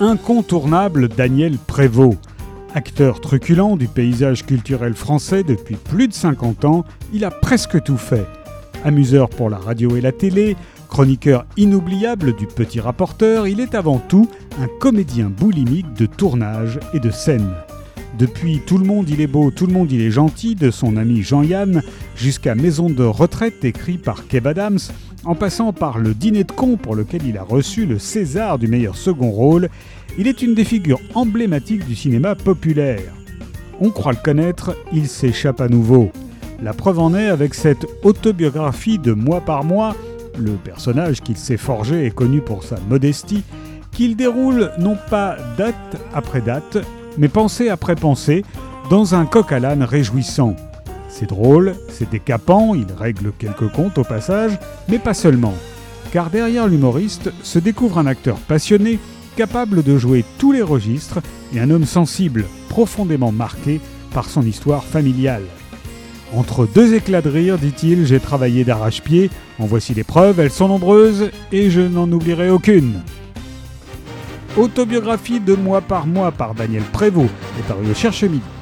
incontournable Daniel Prévost. Acteur truculent du paysage culturel français depuis plus de 50 ans, il a presque tout fait. Amuseur pour la radio et la télé, chroniqueur inoubliable du Petit Rapporteur, il est avant tout un comédien boulimique de tournage et de scène. Depuis Tout le monde il est beau, tout le monde il est gentil de son ami Jean-Yann, jusqu'à Maison de retraite écrit par Kev Adams, en passant par le dîner de con pour lequel il a reçu le César du meilleur second rôle, il est une des figures emblématiques du cinéma populaire. On croit le connaître, il s'échappe à nouveau. La preuve en est avec cette autobiographie de mois par mois, le personnage qu'il s'est forgé est connu pour sa modestie, qu'il déroule non pas date après date, mais pensée après pensée, dans un coq à l'âne réjouissant. C'est drôle, c'est décapant, il règle quelques comptes au passage, mais pas seulement. Car derrière l'humoriste se découvre un acteur passionné, capable de jouer tous les registres, et un homme sensible, profondément marqué par son histoire familiale. Entre deux éclats de rire, dit-il, j'ai travaillé d'arrache-pied, en voici les preuves, elles sont nombreuses, et je n'en oublierai aucune. Autobiographie de mois par mois par Daniel Prévost est paru au Cherche Midi.